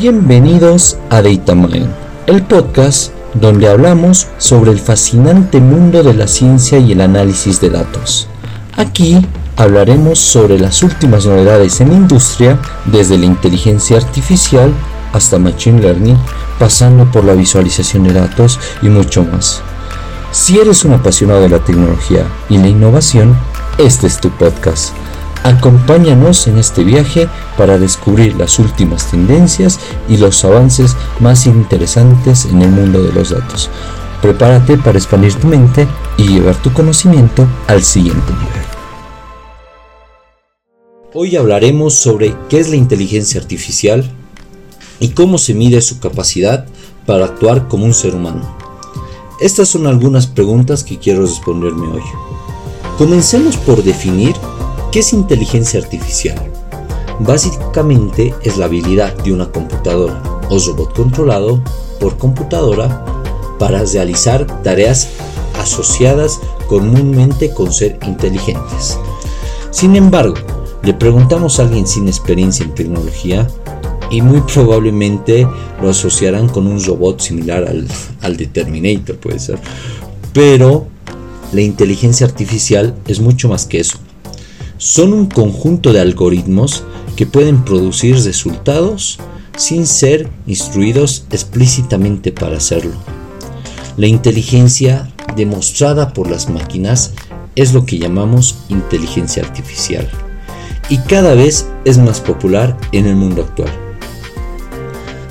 Bienvenidos a DataMind, el podcast donde hablamos sobre el fascinante mundo de la ciencia y el análisis de datos. Aquí hablaremos sobre las últimas novedades en industria, desde la inteligencia artificial hasta machine learning, pasando por la visualización de datos y mucho más. Si eres un apasionado de la tecnología y la innovación, este es tu podcast. Acompáñanos en este viaje para descubrir las últimas tendencias y los avances más interesantes en el mundo de los datos. Prepárate para expandir tu mente y llevar tu conocimiento al siguiente nivel. Hoy hablaremos sobre qué es la inteligencia artificial y cómo se mide su capacidad para actuar como un ser humano. Estas son algunas preguntas que quiero responderme hoy. Comencemos por definir ¿Qué es inteligencia artificial? Básicamente es la habilidad de una computadora o robot controlado por computadora para realizar tareas asociadas comúnmente con ser inteligentes. Sin embargo, le preguntamos a alguien sin experiencia en tecnología y muy probablemente lo asociarán con un robot similar al, al Determinator, puede ser. Pero la inteligencia artificial es mucho más que eso son un conjunto de algoritmos que pueden producir resultados sin ser instruidos explícitamente para hacerlo. La inteligencia demostrada por las máquinas es lo que llamamos inteligencia artificial y cada vez es más popular en el mundo actual.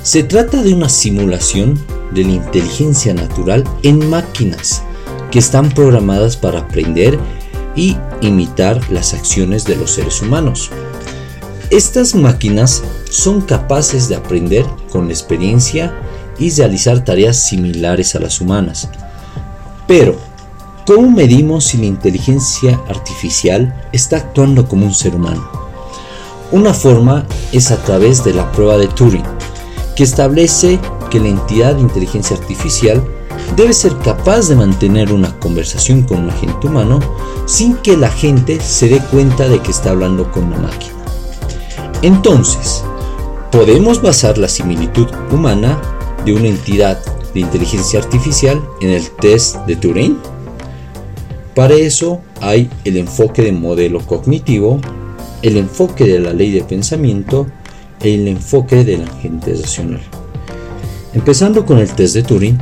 Se trata de una simulación de la inteligencia natural en máquinas que están programadas para aprender y imitar las acciones de los seres humanos. Estas máquinas son capaces de aprender con la experiencia y realizar tareas similares a las humanas. Pero, ¿cómo medimos si la inteligencia artificial está actuando como un ser humano? Una forma es a través de la prueba de Turing, que establece que la entidad de inteligencia artificial debe ser capaz de mantener una conversación con un agente humano sin que la gente se dé cuenta de que está hablando con una máquina. Entonces, podemos basar la similitud humana de una entidad de inteligencia artificial en el test de Turing. Para eso hay el enfoque de modelo cognitivo, el enfoque de la ley de pensamiento y el enfoque del agente racional. Empezando con el test de Turing,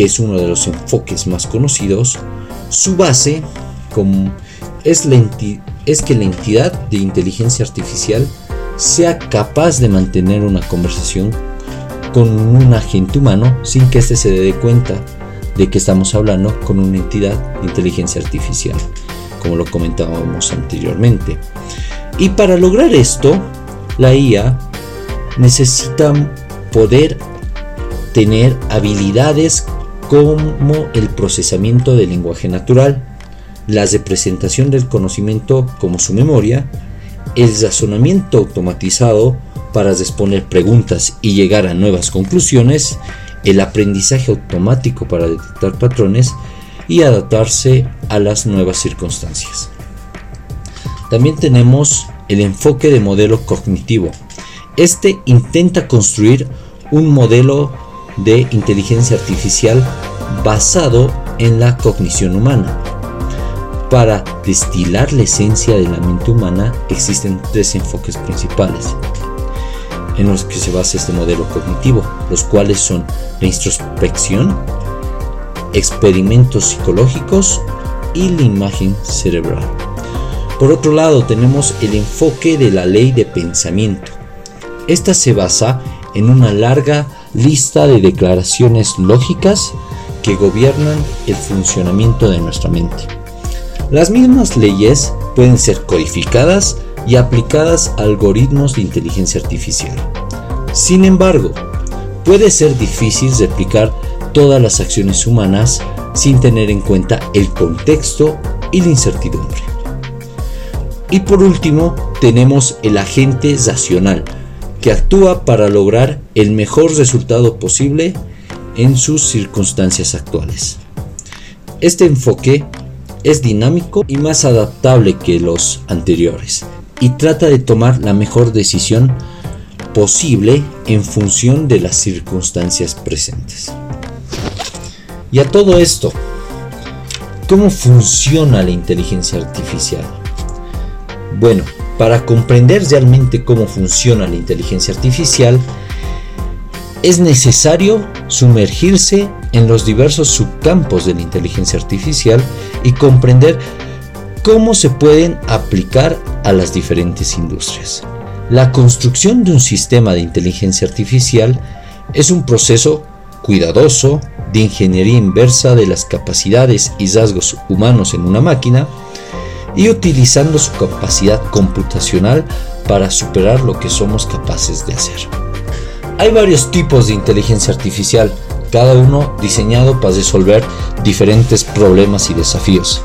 que es uno de los enfoques más conocidos, su base es, es que la entidad de inteligencia artificial sea capaz de mantener una conversación con un agente humano sin que éste se dé cuenta de que estamos hablando con una entidad de inteligencia artificial, como lo comentábamos anteriormente. Y para lograr esto, la IA necesita poder tener habilidades como el procesamiento del lenguaje natural, la representación del conocimiento como su memoria, el razonamiento automatizado para responder preguntas y llegar a nuevas conclusiones, el aprendizaje automático para detectar patrones y adaptarse a las nuevas circunstancias. También tenemos el enfoque de modelo cognitivo. Este intenta construir un modelo de inteligencia artificial basado en la cognición humana. Para destilar la esencia de la mente humana existen tres enfoques principales en los que se basa este modelo cognitivo, los cuales son la introspección, experimentos psicológicos y la imagen cerebral. Por otro lado tenemos el enfoque de la ley de pensamiento. Esta se basa en una larga lista de declaraciones lógicas que gobiernan el funcionamiento de nuestra mente. Las mismas leyes pueden ser codificadas y aplicadas a algoritmos de inteligencia artificial. Sin embargo, puede ser difícil replicar todas las acciones humanas sin tener en cuenta el contexto y la incertidumbre. Y por último, tenemos el agente racional, que actúa para lograr el mejor resultado posible en sus circunstancias actuales. Este enfoque es dinámico y más adaptable que los anteriores y trata de tomar la mejor decisión posible en función de las circunstancias presentes. Y a todo esto, ¿cómo funciona la inteligencia artificial? Bueno, para comprender realmente cómo funciona la inteligencia artificial, es necesario sumergirse en los diversos subcampos de la inteligencia artificial y comprender cómo se pueden aplicar a las diferentes industrias. La construcción de un sistema de inteligencia artificial es un proceso cuidadoso de ingeniería inversa de las capacidades y rasgos humanos en una máquina y utilizando su capacidad computacional para superar lo que somos capaces de hacer. Hay varios tipos de inteligencia artificial, cada uno diseñado para resolver diferentes problemas y desafíos.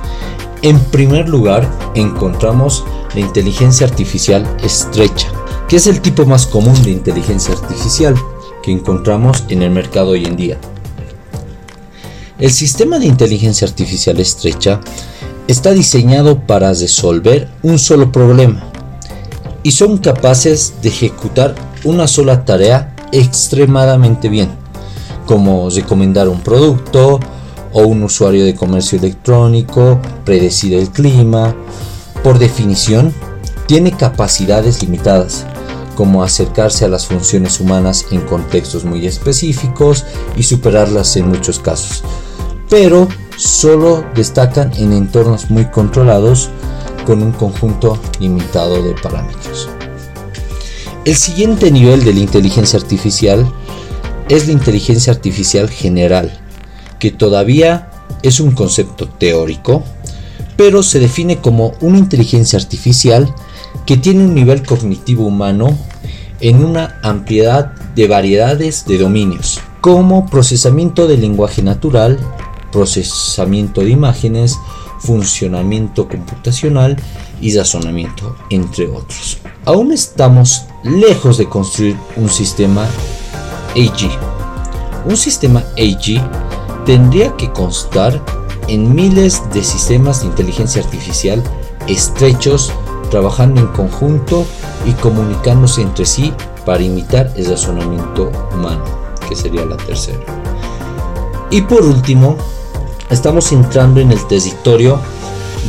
En primer lugar, encontramos la inteligencia artificial estrecha, que es el tipo más común de inteligencia artificial que encontramos en el mercado hoy en día. El sistema de inteligencia artificial estrecha está diseñado para resolver un solo problema y son capaces de ejecutar una sola tarea extremadamente bien, como recomendar un producto o un usuario de comercio electrónico, predecir el clima. Por definición, tiene capacidades limitadas, como acercarse a las funciones humanas en contextos muy específicos y superarlas en muchos casos, pero solo destacan en entornos muy controlados con un conjunto limitado de parámetros. El siguiente nivel de la inteligencia artificial es la inteligencia artificial general, que todavía es un concepto teórico, pero se define como una inteligencia artificial que tiene un nivel cognitivo humano en una ampliedad de variedades de dominios, como procesamiento del lenguaje natural, procesamiento de imágenes, funcionamiento computacional y razonamiento, entre otros. Aún estamos lejos de construir un sistema AG. Un sistema AG tendría que constar en miles de sistemas de inteligencia artificial estrechos trabajando en conjunto y comunicándose entre sí para imitar el razonamiento humano, que sería la tercera. Y por último, estamos entrando en el territorio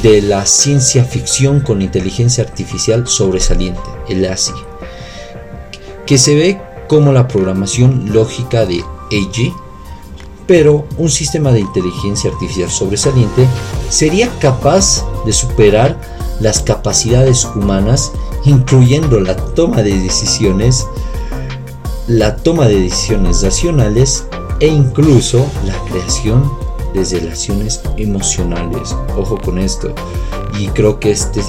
de la ciencia ficción con inteligencia artificial sobresaliente, el ASI, que se ve como la programación lógica de AG, pero un sistema de inteligencia artificial sobresaliente sería capaz de superar las capacidades humanas, incluyendo la toma de decisiones, la toma de decisiones racionales e incluso la creación de relaciones emocionales. Ojo con esto. Y creo que este,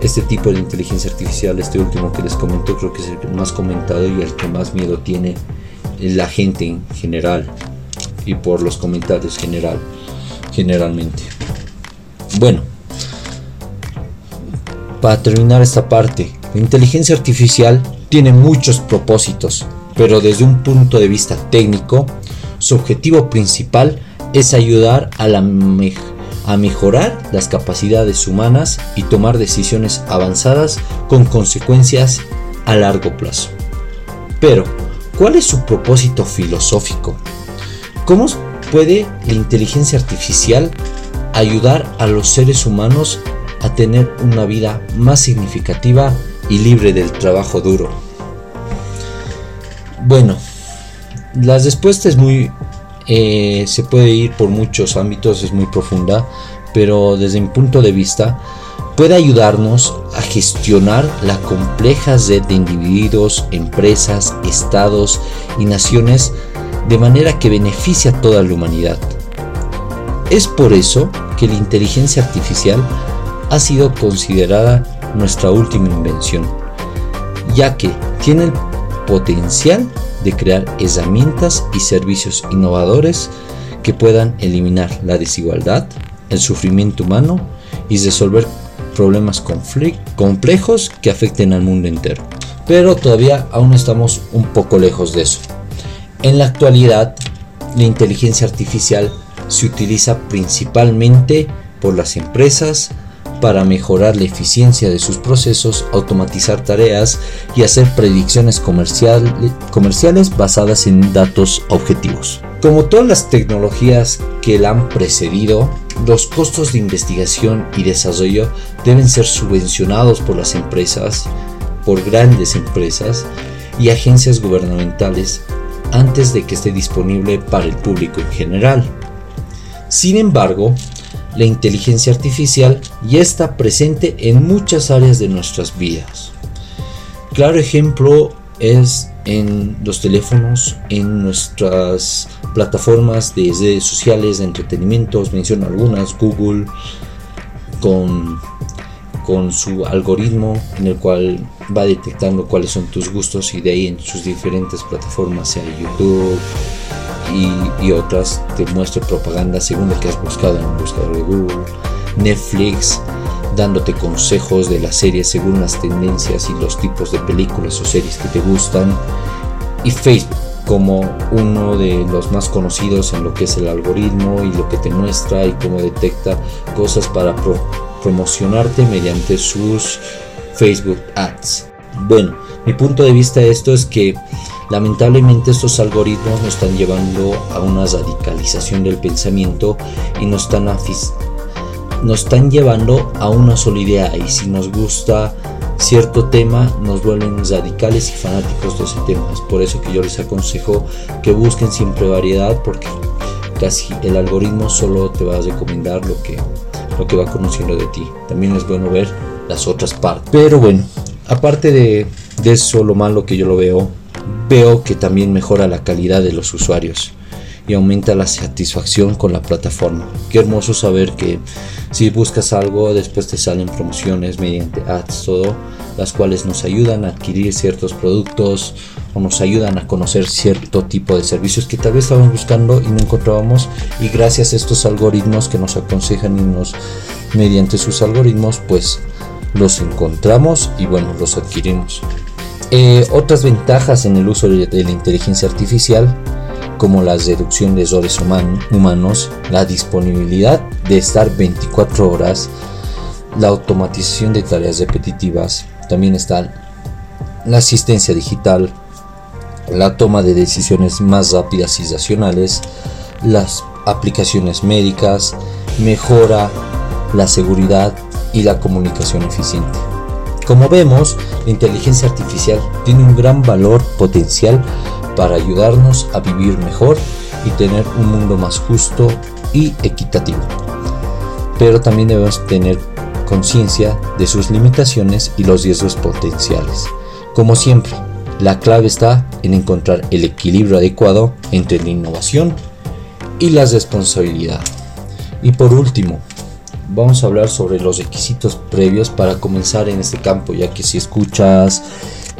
este tipo de inteligencia artificial, este último que les comento, creo que es el más comentado y el que más miedo tiene la gente en general. Y por los comentarios general, generalmente. Bueno, para terminar esta parte, la inteligencia artificial tiene muchos propósitos, pero desde un punto de vista técnico, su objetivo principal es ayudar a, mejorar las capacidades humanas y tomar decisiones avanzadas con consecuencias a largo plazo. Pero, ¿cuál es su propósito filosófico? ¿Cómo puede la inteligencia artificial ayudar a los seres humanos a tener una vida más significativa y libre del trabajo duro? Bueno, la respuesta es muy eh, se puede ir por muchos ámbitos, es muy profunda, pero desde mi punto de vista puede ayudarnos a gestionar la compleja red de individuos, empresas, estados y naciones de manera que beneficie a toda la humanidad. Es por eso que la inteligencia artificial ha sido considerada nuestra última invención, ya que tiene el potencial de crear herramientas y servicios innovadores que puedan eliminar la desigualdad, el sufrimiento humano y resolver problemas complejos que afecten al mundo entero. Pero todavía aún estamos un poco lejos de eso. En la actualidad, la inteligencia artificial se utiliza principalmente por las empresas para mejorar la eficiencia de sus procesos, automatizar tareas y hacer predicciones comerciales basadas en datos objetivos. Como todas las tecnologías que la han precedido, los costos de investigación y desarrollo deben ser subvencionados por las empresas, por grandes empresas y agencias gubernamentales antes de que esté disponible para el público en general. Sin embargo, la inteligencia artificial ya está presente en muchas áreas de nuestras vidas. Claro ejemplo es en los teléfonos, en nuestras plataformas de redes sociales, de entretenimiento, menciono algunas, Google, con, con su algoritmo en el cual va detectando cuáles son tus gustos y de ahí en sus diferentes plataformas, sea YouTube y, otras, te muestra propaganda según lo que has buscado en el buscador de Google, Netflix, dándote consejos de las series según las tendencias y los tipos de películas o series que te gustan, y Facebook como uno de los más conocidos en lo que es el algoritmo y lo que te muestra y cómo detecta cosas para promocionarte mediante sus Facebook Ads. Bueno, mi punto de vista de esto es que lamentablemente estos algoritmos nos están llevando a una radicalización del pensamiento y nos están, nos están llevando a una sola idea y si nos gusta cierto tema nos vuelven radicales y fanáticos de ese tema. Es por eso que yo les aconsejo que busquen siempre variedad porque casi el algoritmo solo te va a recomendar lo que, lo que va conociendo de ti. También es bueno ver las otras partes. Pero bueno, aparte de, de eso, lo malo que yo lo veo, veo que también mejora la calidad de los usuarios y aumenta la satisfacción con la plataforma. Qué hermoso saber que si buscas algo, después te salen promociones mediante ads, todo, las cuales nos ayudan a adquirir ciertos productos o nos ayudan a conocer cierto tipo de servicios que tal vez estábamos buscando y no encontrábamos y gracias a estos algoritmos que nos aconsejan y nos mediante sus algoritmos pues los encontramos y bueno los adquirimos eh, otras ventajas en el uso de la inteligencia artificial como la reducción de errores humanos, la disponibilidad de estar 24 horas, la automatización de tareas repetitivas, también está la asistencia digital, la toma de decisiones más rápidas y racionales, las aplicaciones médicas, mejora la seguridad y la comunicación eficiente. Como vemos, la inteligencia artificial tiene un gran valor potencial para ayudarnos a vivir mejor y tener un mundo más justo y equitativo. Pero también debemos tener conciencia de sus limitaciones y los riesgos potenciales. Como siempre, la clave está en encontrar el equilibrio adecuado entre la innovación y la responsabilidad. Y por último, vamos a hablar sobre los requisitos previos para comenzar en este campo, ya que si escuchas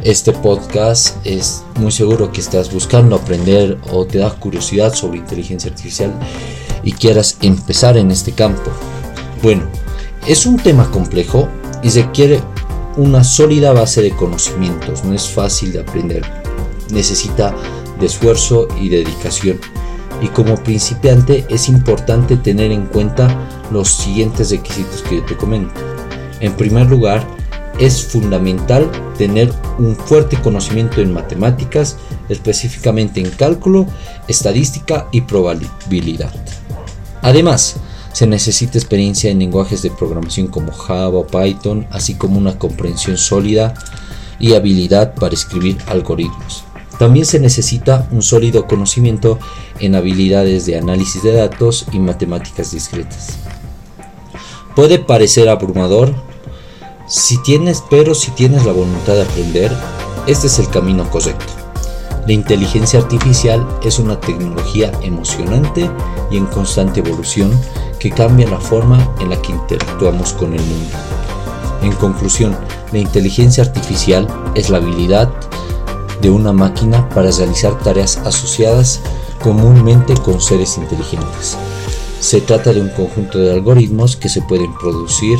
este podcast es muy seguro que estás buscando aprender o te da curiosidad sobre inteligencia artificial y quieras empezar en este campo. Bueno, es un tema complejo y requiere una sólida base de conocimientos, no es fácil de aprender, necesita de esfuerzo y dedicación. Y como principiante es importante tener en cuenta los siguientes requisitos que yo te comento. En primer lugar, es fundamental tener un fuerte conocimiento en matemáticas, específicamente en cálculo, estadística y probabilidad. Además, se necesita experiencia en lenguajes de programación como Java o Python, así como una comprensión sólida y habilidad para escribir algoritmos. También se necesita un sólido conocimiento en habilidades de análisis de datos y matemáticas discretas. Puede parecer abrumador, si tienes, pero si tienes la voluntad de aprender, este es el camino correcto. La inteligencia artificial es una tecnología emocionante y en constante evolución que cambia la forma en la que interactuamos con el mundo. En conclusión, la inteligencia artificial es la habilidad de una máquina para realizar tareas asociadas comúnmente con seres inteligentes. Se trata de un conjunto de algoritmos que se pueden producir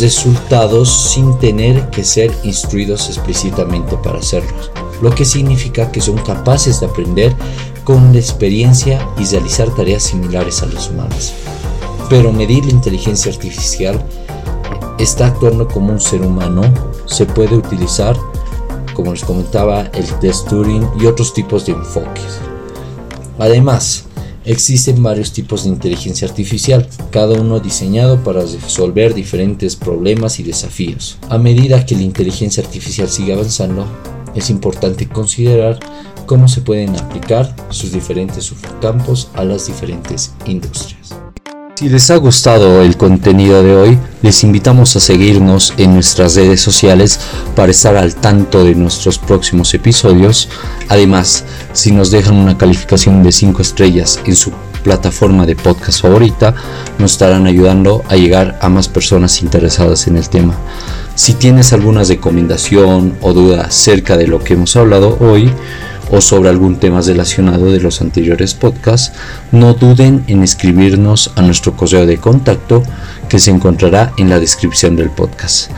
resultados sin tener que ser instruidos explícitamente para hacerlos, lo que significa que son capaces de aprender con la experiencia y realizar tareas similares a los humanos. Pero medir la inteligencia artificial está actuando como un ser humano, se puede utilizar, como les comentaba, el test Turing y otros tipos de enfoques. Además, existen varios tipos de inteligencia artificial, cada uno diseñado para resolver diferentes problemas y desafíos. A medida que la inteligencia artificial sigue avanzando, es importante considerar cómo se pueden aplicar sus diferentes subcampos a las diferentes industrias. Si les ha gustado el contenido de hoy, les invitamos a seguirnos en nuestras redes sociales para estar al tanto de nuestros próximos episodios. Además, si nos dejan una calificación de 5 estrellas en su plataforma de podcast favorita, nos estarán ayudando a llegar a más personas interesadas en el tema. Si tienes alguna recomendación o duda acerca de lo que hemos hablado hoy, o sobre algún tema relacionado de los anteriores podcasts, no duden en escribirnos a nuestro correo de contacto que se encontrará en la descripción del podcast.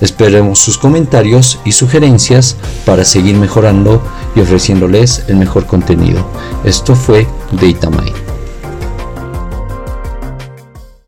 Esperemos sus comentarios y sugerencias para seguir mejorando y ofreciéndoles el mejor contenido. Esto fue DataMind.